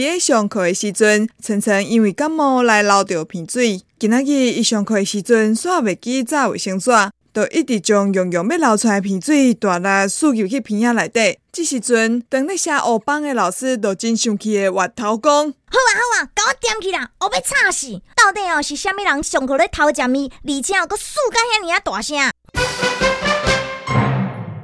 伫咧上课诶时阵，晨晨因为感冒来流着鼻水。今仔日伊上课诶时阵，煞未记带卫生纸，就一直将用用要流出来鼻水，大力输入去鼻仔内底。即时阵，当咧写黑板诶老师就真生气诶，歪头讲：好啊好啊，甲我点起啦！我要吵死，到底哦是虾米人上课咧偷食咪，而且哦佫输甲遐尔啊大声？